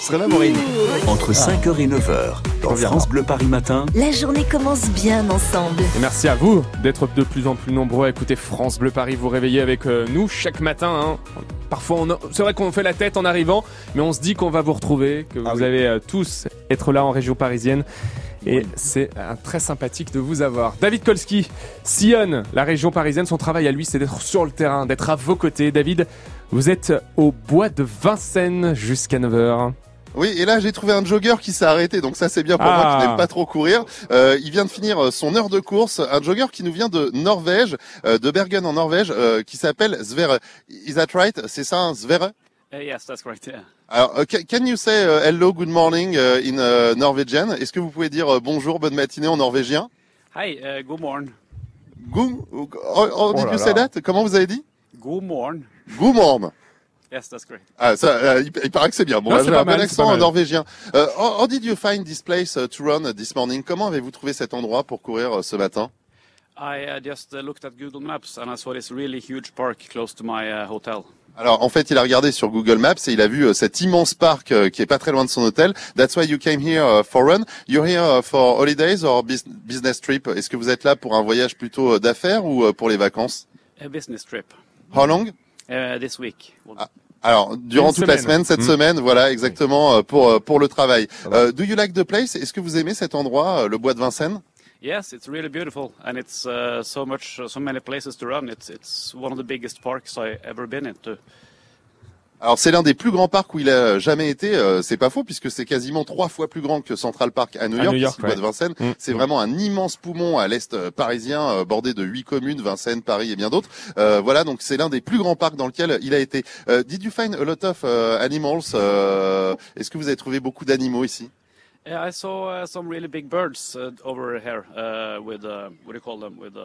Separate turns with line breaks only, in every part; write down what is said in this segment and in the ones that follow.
serait là, Maureen.
Entre 5h et 9h, dans France Bleu Paris Matin.
La journée commence bien ensemble.
Et merci à vous d'être de plus en plus nombreux à écouter France Bleu Paris, vous réveiller avec euh, nous chaque matin. Hein. Parfois, on c'est vrai qu'on fait la tête en arrivant, mais on se dit qu'on va vous retrouver, que vous
Ah oui.
allez euh, tous être là en région parisienne. Et c'est euh, très sympathique de vous avoir. David Kolski sillonne la région parisienne. Son travail à lui, c'est d'être sur le terrain, d'être à vos côtés. David, vous êtes au bois de Vincennes jusqu'à 9h.
Oui, et là j'ai trouvé un jogger qui s'est arrêté, donc ça c'est bien pour
Ah.
moi qui n'aime pas trop courir. Euh, il vient de finir euh, son heure de course, un jogger qui nous vient de Norvège, euh, de Bergen en Norvège, euh, qui s'appelle Sverre. Is that right? C'est ça, hein, Sverre
Uh, yes, that's correct. Yeah.
Alors, uh, ca- can you say uh, hello, good morning uh, in uh, Norwegian? Est-ce que vous pouvez dire euh, bonjour, bonne matinée en norvégien?
Hi, uh, god morgen.
Goom oh, oh, did
là
you
là.
say that? Comment vous avez dit?
God morgen.
Good morning.
Yes, that's correct.
Ah, ça, euh, il, il paraît que c'est bien. Bon, j'ai un bon accent
mal.
norvégien. Euh, how, how did you find this place uh, to run uh, this morning? Comment avez-vous trouvé cet endroit pour courir euh, ce matin?
I uh, just uh, looked at Google Maps and I saw this really huge park close to my uh, hotel.
Alors, en fait, il a regardé sur Google Maps et il a vu euh, cet immense parc euh, qui est pas très loin de son hôtel. That's why you came here uh, for run. You're here uh, for holidays or bus- business trip? Est-ce que vous êtes là pour un voyage plutôt euh, d'affaires ou euh, pour les vacances?
A business trip
How long?
Uh, this week.
Ah. Alors, durant
Une
toute la
semaine.
cette
Mm.
semaine, voilà, exactement, euh, pour euh, pour le travail. Euh, do you like the place? Est-ce que vous aimez cet endroit, euh, le bois de Vincennes?
Yes, it's really beautiful and it's uh, so much, so many places to run. It's it's one of the biggest parks I ever been into.
Alors c'est l'un des plus grands parcs où il a jamais été. euh, c'est pas faux puisque c'est quasiment trois fois plus grand que Central Park à New
À
York,
New York,
bois de
ouais.
Vincennes.
Mm.
C'est vraiment un immense poumon à l'est euh, parisien, euh, bordé de huit communes, Vincennes, Paris et bien d'autres. Euh, voilà, donc c'est l'un des plus grands parcs dans lequel il a été. Euh, did you find a lot of uh, animals? Euh, Est-ce que vous avez trouvé beaucoup d'animaux ici?
Yeah, I saw uh, some really big birds uh, over here uh, with uh, what do you call them? With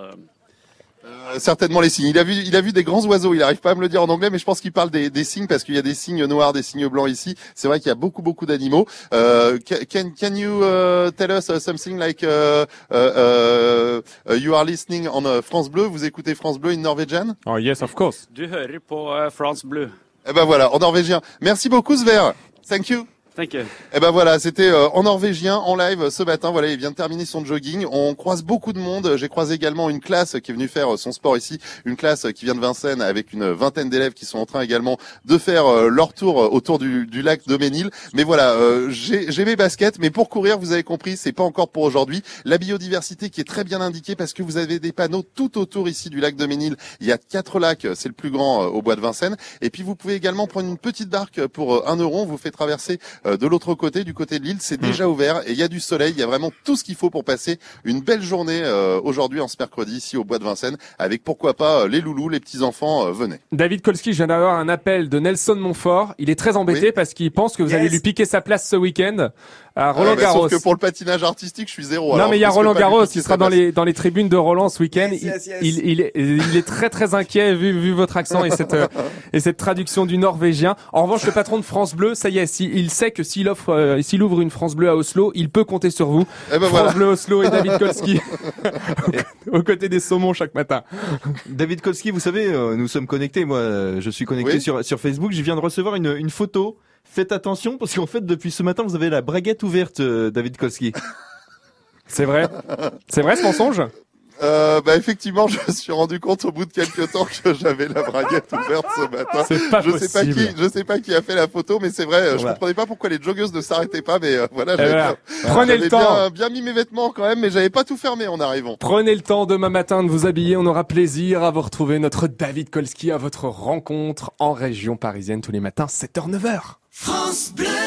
Euh, Certainement les signes. Il a vu, il a vu des grands oiseaux. Il n'arrive pas à me le dire en anglais, mais je pense qu'il parle des, des signes parce qu'il y a des signes noirs, des signes blancs ici. C'est vrai qu'il y a beaucoup, beaucoup d'animaux. Euh, ca- can, can you uh, tell us something like uh, uh, uh, uh, you are listening on uh, France Bleu? Vous écoutez France Bleu in Norwegian?
Oh yes, of course.
du hører på France Bleu.
Eh ben voilà, en norvégien. Merci beaucoup Sver. Thank you.
Thank you.
Eh ben voilà, c'était euh, en norvégien, en live ce matin. Voilà, il vient de terminer son jogging. On croise beaucoup de monde. J'ai croisé également une classe qui est venue faire euh, son sport ici, une classe qui vient de Vincennes avec une vingtaine d'élèves qui sont en train également de faire euh, leur tour autour du, du lac de Ménil. Mais voilà, j'ai mes baskets, mais pour courir, vous avez compris, c'est pas encore pour aujourd'hui. La biodiversité qui est très bien indiquée parce que vous avez des panneaux tout autour ici du lac de Ménil. Il y a quatre lacs, c'est le plus grand au bois de Vincennes. Et puis vous pouvez également prendre une petite barque pour un euro. On vous fait traverser de l'autre côté, du côté de l'île. C'est déjà ouvert et il y a du soleil. Il y a vraiment tout ce qu'il faut pour passer une belle journée euh, aujourd'hui en ce mercredi ici au bois de Vincennes avec pourquoi pas euh, les loulous, les petits enfants. venez.
David Kolski, je viens d'avoir un appel de Nelson Montfort. Il est très embêté
Oui.
parce qu'il pense que vous allez lui piquer sa place ce week-end à Roland
Euh, bah,
Garros.
sauf que pour le patinage artistique, je suis zéro.
Non
alors
mais il y a Roland Garros, il sera dans les dans les tribunes de Roland ce week-end.
Yes, yes, yes.
Il, il, est, il est très très inquiet vu, vu votre accent et cette et cette traduction du norvégien. En revanche, le patron de France Bleu, ça y est, si- il sait que s'il offre, euh, s'il ouvre une France Bleu à Oslo, il peut compter sur vous.
Eh ben
France
voilà.
Bleu Oslo et David Kolski aux côtés des saumons chaque matin.
David Kolski, vous savez, euh, nous sommes connectés. Moi, euh, je suis connecté
Oui.
sur, sur Facebook. Je viens de recevoir une, une photo. Faites attention parce qu'en fait, depuis ce matin, vous avez la braguette ouverte, euh, David Kolski.
C'est vrai, c'est vrai ce mensonge?
Euh, bah effectivement, je me suis rendu compte au bout de quelques temps que j'avais la braguette ouverte ce matin.
C'est pas
je sais pas
possible.
qui, je sais pas qui a fait la photo, mais c'est vrai, euh, je
Voilà.
comprenais pas pourquoi les joggeuses ne s'arrêtaient pas, mais euh, voilà, j'avais
voilà.
bien-
Prenez le temps.
bien, bien mis mes vêtements quand même, mais j'avais pas tout fermé en arrivant.
Prenez le temps demain matin de vous habiller. On aura plaisir à vous retrouver notre David Kolski à votre rencontre en région parisienne tous les matins 7h 9h.
France Bleu.